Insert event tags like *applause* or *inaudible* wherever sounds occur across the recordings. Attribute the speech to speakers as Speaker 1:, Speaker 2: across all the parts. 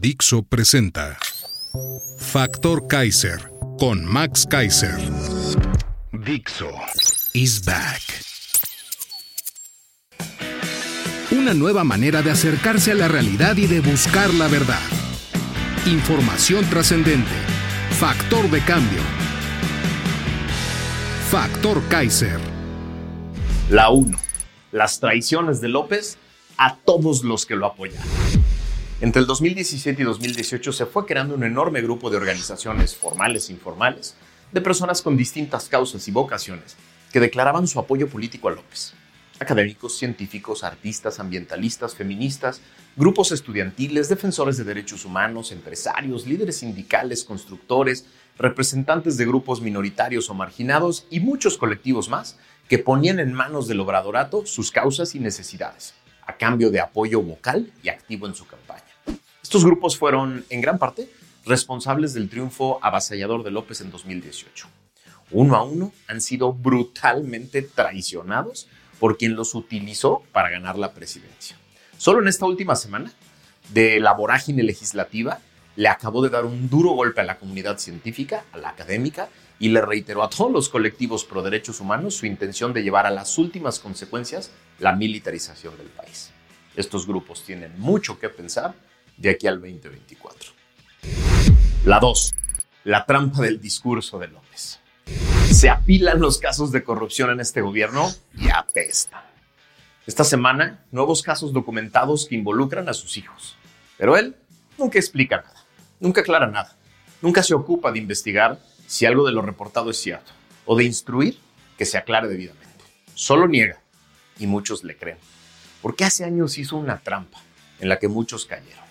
Speaker 1: Dixo presenta Factor Kaiser con Max Kaiser. Dixo is back. Una nueva manera de acercarse a la realidad y de buscar la verdad. Información trascendente. Factor de cambio. Factor Kaiser.
Speaker 2: La 1. Las traiciones de López a todos los que lo apoyan. Entre el 2017 y 2018 se fue creando un enorme grupo de organizaciones formales e informales de personas con distintas causas y vocaciones que declaraban su apoyo político a López. Académicos, científicos, artistas, ambientalistas, feministas, grupos estudiantiles, defensores de derechos humanos, empresarios, líderes sindicales, constructores, representantes de grupos minoritarios o marginados y muchos colectivos más que ponían en manos del obradorato sus causas y necesidades, a cambio de apoyo vocal y activo en su campaña. Estos grupos fueron, en gran parte, responsables del triunfo avasallador de López en 2018. Uno a uno han sido brutalmente traicionados por quien los utilizó para ganar la presidencia. Solo en esta última semana, de la vorágine legislativa, le acabó de dar un duro golpe a la comunidad científica, a la académica, y le reiteró a todos los colectivos pro derechos humanos su intención de llevar a las últimas consecuencias la militarización del país. Estos grupos tienen mucho que pensar de aquí al 2024. La 2. La trampa del discurso de López. Se apilan los casos de corrupción en este gobierno y apestan. Esta semana, nuevos casos documentados que involucran a sus hijos. Pero él nunca explica nada, nunca aclara nada, nunca se ocupa de investigar si algo de lo reportado es cierto o de instruir que se aclare debidamente. Solo niega y muchos le creen. Porque hace años hizo una trampa en la que muchos cayeron.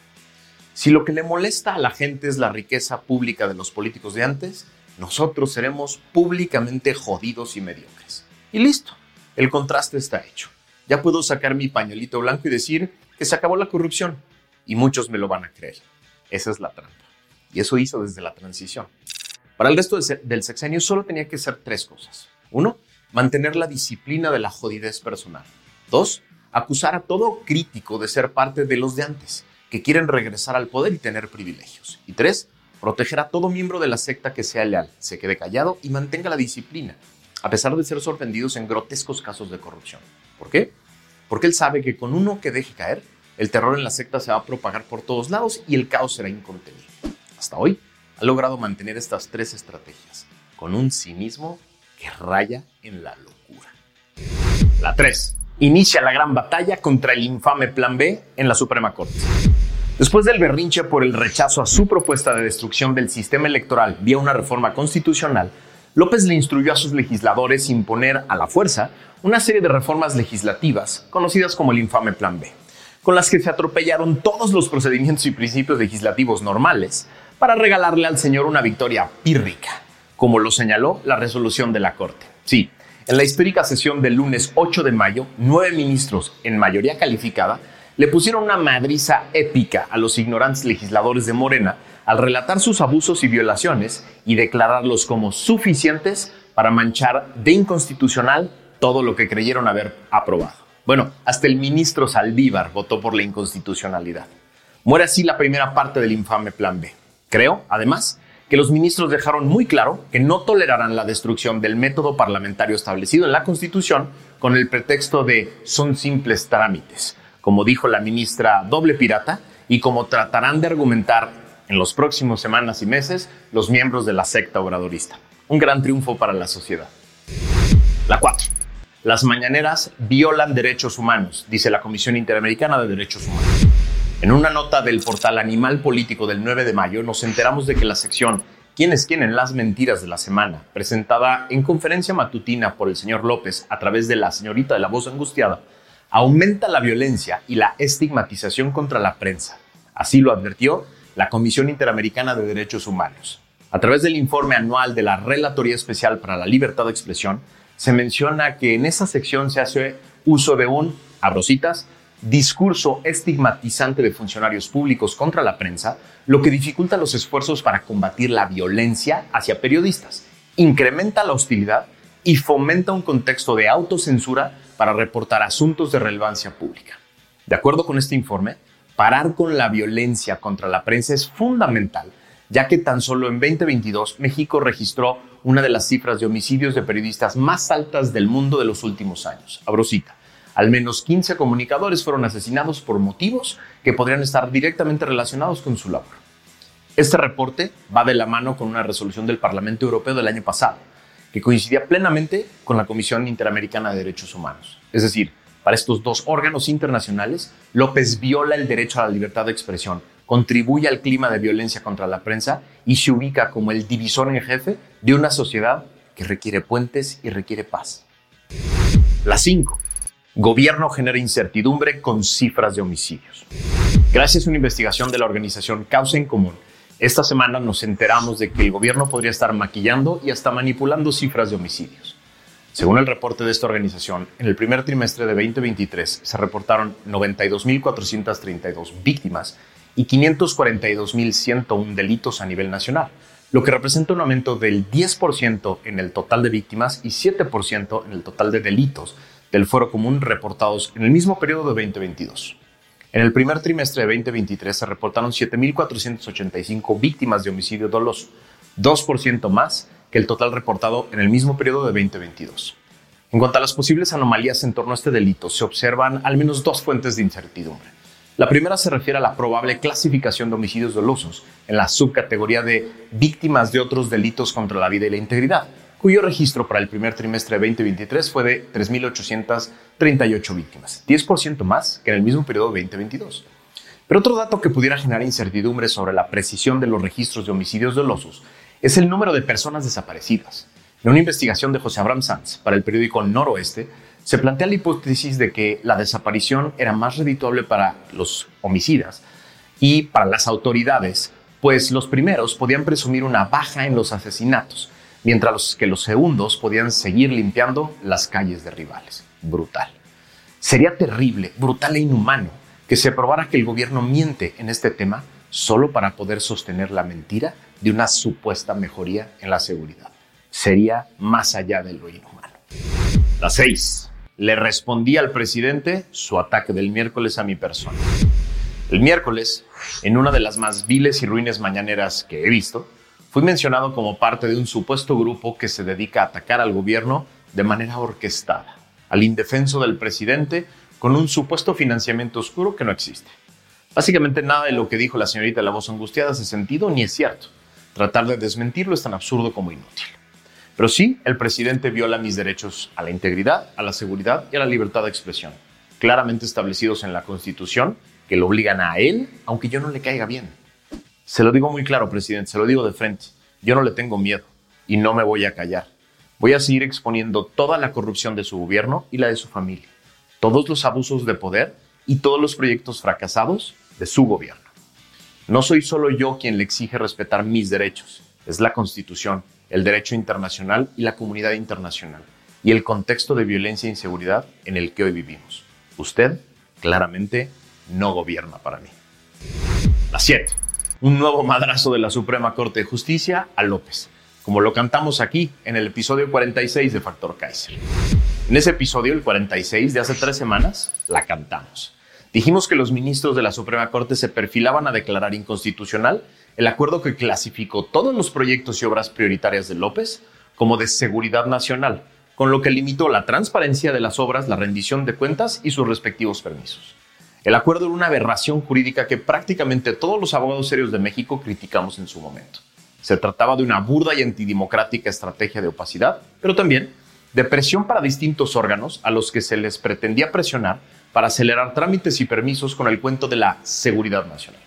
Speaker 2: Si lo que le molesta a la gente es la riqueza pública de los políticos de antes, nosotros seremos públicamente jodidos y mediocres. Y listo, el contraste está hecho. Ya puedo sacar mi pañuelito blanco y decir que se acabó la corrupción. Y muchos me lo van a creer. Esa es la trampa. Y eso hizo desde la transición. Para el resto del sexenio solo tenía que ser tres cosas. Uno, mantener la disciplina de la jodidez personal. Dos, acusar a todo crítico de ser parte de los de antes que quieren regresar al poder y tener privilegios. Y tres, proteger a todo miembro de la secta que sea leal, se quede callado y mantenga la disciplina, a pesar de ser sorprendidos en grotescos casos de corrupción. ¿Por qué? Porque él sabe que con uno que deje caer, el terror en la secta se va a propagar por todos lados y el caos será incontenible. Hasta hoy ha logrado mantener estas tres estrategias, con un cinismo que raya en la locura. La 3 inicia la gran batalla contra el infame Plan B en la Suprema Corte. Después del berrinche por el rechazo a su propuesta de destrucción del sistema electoral vía una reforma constitucional, López le instruyó a sus legisladores imponer a la fuerza una serie de reformas legislativas conocidas como el infame Plan B, con las que se atropellaron todos los procedimientos y principios legislativos normales para regalarle al señor una victoria pírrica, como lo señaló la resolución de la Corte. Sí, en la histórica sesión del lunes 8 de mayo, nueve ministros, en mayoría calificada, le pusieron una madriza épica a los ignorantes legisladores de Morena al relatar sus abusos y violaciones y declararlos como suficientes para manchar de inconstitucional todo lo que creyeron haber aprobado. Bueno, hasta el ministro Saldívar votó por la inconstitucionalidad. Muere así la primera parte del infame Plan B. Creo, además, que los ministros dejaron muy claro que no tolerarán la destrucción del método parlamentario establecido en la Constitución con el pretexto de son simples trámites, como dijo la ministra doble pirata, y como tratarán de argumentar en los próximos semanas y meses los miembros de la secta obradorista. Un gran triunfo para la sociedad. La 4. Las mañaneras violan derechos humanos, dice la Comisión Interamericana de Derechos Humanos. En una nota del portal Animal Político del 9 de mayo nos enteramos de que la sección ¿Quiénes quieren las mentiras de la semana? presentada en conferencia matutina por el señor López a través de la señorita de la voz angustiada, aumenta la violencia y la estigmatización contra la prensa. Así lo advirtió la Comisión Interamericana de Derechos Humanos. A través del informe anual de la Relatoría Especial para la Libertad de Expresión, se menciona que en esa sección se hace uso de un, abrositas, discurso estigmatizante de funcionarios públicos contra la prensa, lo que dificulta los esfuerzos para combatir la violencia hacia periodistas, incrementa la hostilidad y fomenta un contexto de autocensura para reportar asuntos de relevancia pública. De acuerdo con este informe, parar con la violencia contra la prensa es fundamental, ya que tan solo en 2022 México registró una de las cifras de homicidios de periodistas más altas del mundo de los últimos años. Abrosita. Al menos 15 comunicadores fueron asesinados por motivos que podrían estar directamente relacionados con su labor. Este reporte va de la mano con una resolución del Parlamento Europeo del año pasado, que coincidía plenamente con la Comisión Interamericana de Derechos Humanos. Es decir, para estos dos órganos internacionales, López viola el derecho a la libertad de expresión, contribuye al clima de violencia contra la prensa y se ubica como el divisor en jefe de una sociedad que requiere puentes y requiere paz. La 5. Gobierno genera incertidumbre con cifras de homicidios. Gracias a una investigación de la organización Causa en Común, esta semana nos enteramos de que el gobierno podría estar maquillando y hasta manipulando cifras de homicidios. Según el reporte de esta organización, en el primer trimestre de 2023 se reportaron 92.432 víctimas y 542.101 delitos a nivel nacional, lo que representa un aumento del 10% en el total de víctimas y 7% en el total de delitos del fuero común reportados en el mismo periodo de 2022. En el primer trimestre de 2023 se reportaron 7.485 víctimas de homicidio doloso, 2% más que el total reportado en el mismo periodo de 2022. En cuanto a las posibles anomalías en torno a este delito, se observan al menos dos fuentes de incertidumbre. La primera se refiere a la probable clasificación de homicidios dolosos en la subcategoría de víctimas de otros delitos contra la vida y la integridad, cuyo registro para el primer trimestre de 2023 fue de 3.838 víctimas, 10% más que en el mismo periodo de 2022. Pero otro dato que pudiera generar incertidumbre sobre la precisión de los registros de homicidios dolosos es el número de personas desaparecidas. En una investigación de José Abraham Sanz para el periódico Noroeste, se plantea la hipótesis de que la desaparición era más redituable para los homicidas y para las autoridades, pues los primeros podían presumir una baja en los asesinatos, mientras que los segundos podían seguir limpiando las calles de rivales. Brutal. Sería terrible, brutal e inhumano que se probara que el gobierno miente en este tema solo para poder sostener la mentira de una supuesta mejoría en la seguridad. Sería más allá de lo inhumano. La 6. Le respondí al presidente su ataque del miércoles a mi persona. El miércoles, en una de las más viles y ruines mañaneras que he visto, Fui mencionado como parte de un supuesto grupo que se dedica a atacar al gobierno de manera orquestada, al indefenso del presidente, con un supuesto financiamiento oscuro que no existe. Básicamente nada de lo que dijo la señorita la voz angustiada hace sentido ni es cierto. Tratar de desmentirlo es tan absurdo como inútil. Pero sí, el presidente viola mis derechos a la integridad, a la seguridad y a la libertad de expresión, claramente establecidos en la Constitución, que lo obligan a él, aunque yo no le caiga bien. Se lo digo muy claro, presidente, se lo digo de frente. Yo no le tengo miedo y no me voy a callar. Voy a seguir exponiendo toda la corrupción de su gobierno y la de su familia, todos los abusos de poder y todos los proyectos fracasados de su gobierno. No soy solo yo quien le exige respetar mis derechos, es la Constitución, el derecho internacional y la comunidad internacional, y el contexto de violencia e inseguridad en el que hoy vivimos. Usted claramente no gobierna para mí. La 7 un nuevo madrazo de la Suprema Corte de Justicia a López, como lo cantamos aquí en el episodio 46 de Factor Kaiser. En ese episodio, el 46 de hace tres semanas, la cantamos. Dijimos que los ministros de la Suprema Corte se perfilaban a declarar inconstitucional el acuerdo que clasificó todos los proyectos y obras prioritarias de López como de seguridad nacional, con lo que limitó la transparencia de las obras, la rendición de cuentas y sus respectivos permisos. El acuerdo era una aberración jurídica que prácticamente todos los abogados serios de México criticamos en su momento. Se trataba de una burda y antidemocrática estrategia de opacidad, pero también de presión para distintos órganos a los que se les pretendía presionar para acelerar trámites y permisos con el cuento de la seguridad nacional.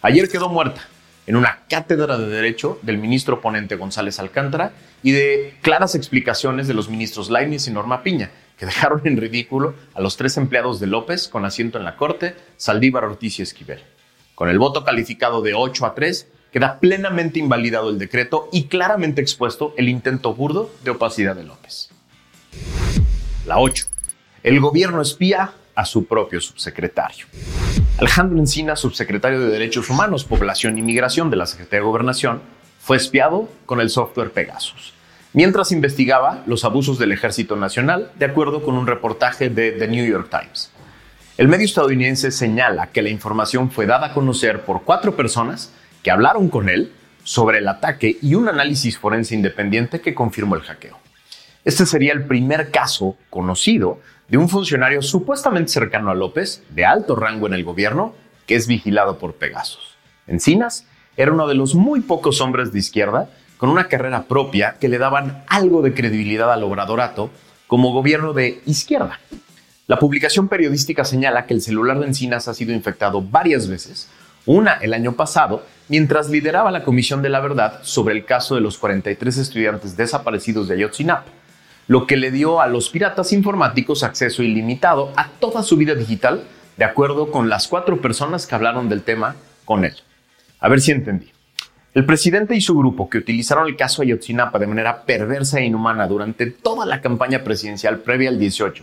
Speaker 2: Ayer quedó muerta en una cátedra de derecho del ministro ponente González Alcántara y de claras explicaciones de los ministros Lainez y Norma Piña, que dejaron en ridículo a los tres empleados de López con asiento en la Corte, Saldívar, Ortiz y Esquivel. Con el voto calificado de 8 a 3, queda plenamente invalidado el decreto y claramente expuesto el intento burdo de opacidad de López. La 8. El gobierno espía a su propio subsecretario. Alejandro Encina, subsecretario de Derechos Humanos, Población y Migración de la Secretaría de Gobernación, fue espiado con el software Pegasus, mientras investigaba los abusos del Ejército Nacional, de acuerdo con un reportaje de The New York Times. El medio estadounidense señala que la información fue dada a conocer por cuatro personas que hablaron con él sobre el ataque y un análisis forense independiente que confirmó el hackeo. Este sería el primer caso conocido de un funcionario supuestamente cercano a López, de alto rango en el gobierno, que es vigilado por Pegasus. Encinas era uno de los muy pocos hombres de izquierda con una carrera propia que le daban algo de credibilidad al obradorato como gobierno de izquierda. La publicación periodística señala que el celular de Encinas ha sido infectado varias veces, una el año pasado, mientras lideraba la Comisión de la Verdad sobre el caso de los 43 estudiantes desaparecidos de Ayotzinapa lo que le dio a los piratas informáticos acceso ilimitado a toda su vida digital, de acuerdo con las cuatro personas que hablaron del tema con él. A ver si entendí. El presidente y su grupo, que utilizaron el caso Ayotzinapa de manera perversa e inhumana durante toda la campaña presidencial previa al 18,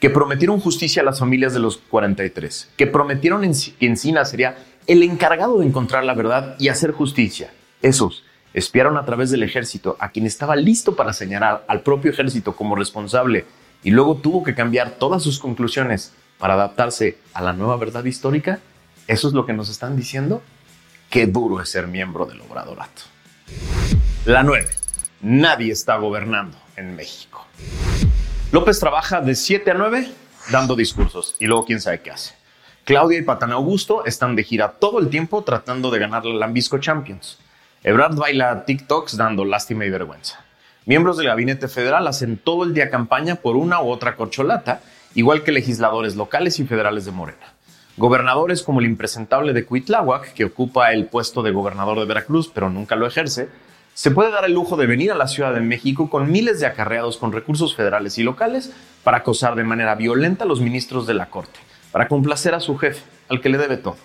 Speaker 2: que prometieron justicia a las familias de los 43, que prometieron que Encina sería el encargado de encontrar la verdad y hacer justicia, esos espiaron a través del ejército a quien estaba listo para señalar al propio ejército como responsable y luego tuvo que cambiar todas sus conclusiones para adaptarse a la nueva verdad histórica, ¿eso es lo que nos están diciendo? Qué duro es ser miembro del obradorato. La 9. Nadie está gobernando en México. López trabaja de 7 a 9 dando discursos y luego quién sabe qué hace. Claudia y Patán Augusto están de gira todo el tiempo tratando de ganar la Lambisco Champions. Ebrard baila TikToks dando lástima y vergüenza. Miembros del gabinete federal hacen todo el día campaña por una u otra corcholata, igual que legisladores locales y federales de Morena. Gobernadores como el impresentable de Cuitláhuac, que ocupa el puesto de gobernador de Veracruz, pero nunca lo ejerce, se puede dar el lujo de venir a la Ciudad de México con miles de acarreados con recursos federales y locales para acosar de manera violenta a los ministros de la Corte, para complacer a su jefe, al que le debe todo.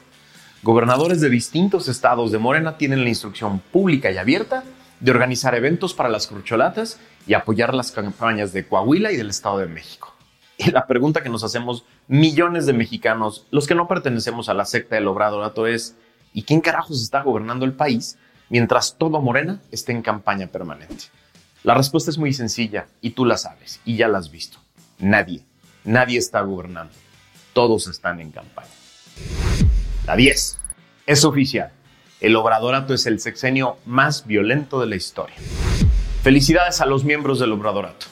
Speaker 2: Gobernadores de distintos estados de Morena tienen la instrucción pública y abierta de organizar eventos para las crucholatas y apoyar las campañas de Coahuila y del Estado de México. *laughs* La pregunta que nos hacemos millones de mexicanos, los que no pertenecemos a la secta del Obradorato, es ¿y quién carajos está gobernando el país mientras todo Morena esté en campaña permanente? La respuesta es muy sencilla y tú la sabes y ya la has visto. Nadie, nadie está gobernando. Todos están en campaña. La 10. Es oficial. El Obradorato es el sexenio más violento de la historia. Felicidades a los miembros del Obradorato.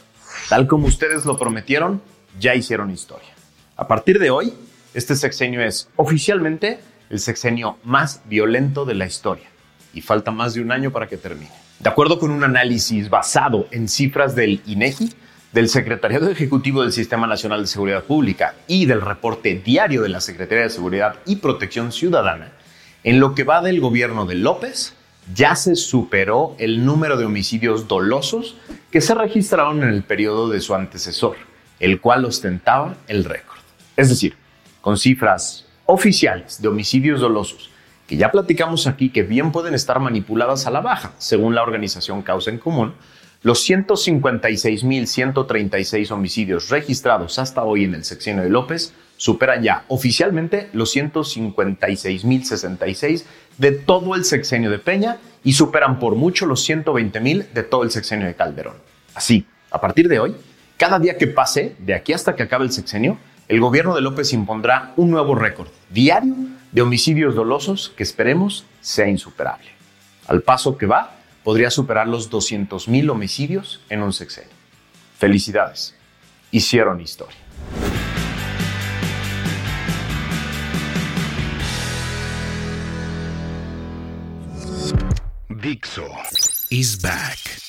Speaker 2: Tal como ustedes lo prometieron, ya hicieron historia. A partir de hoy, este sexenio es oficialmente el sexenio más violento de la historia. Y falta más de un año para que termine. De acuerdo con un análisis basado en cifras del INEGI, del Secretariado Ejecutivo del Sistema Nacional de Seguridad Pública y del reporte diario de la Secretaría de Seguridad y Protección Ciudadana, en lo que va del gobierno de López, ya se superó el número de homicidios dolosos que se registraron en el periodo de su antecesor, el cual ostentaba el récord. Es decir, con cifras oficiales de homicidios dolosos, que ya platicamos aquí que bien pueden estar manipuladas a la baja, según la organización Causa en Común, los 156.136 homicidios registrados hasta hoy en el sexenio de López superan ya oficialmente los 156.066 de todo el sexenio de Peña y superan por mucho los 120.000 de todo el sexenio de Calderón. Así, a partir de hoy, cada día que pase, de aquí hasta que acabe el sexenio, el gobierno de López impondrá un nuevo récord diario de homicidios dolosos que esperemos sea insuperable. Al paso que va, podría superar los 200.000 homicidios en un sexenio. Felicidades. Hicieron historia.
Speaker 1: Dixo is back.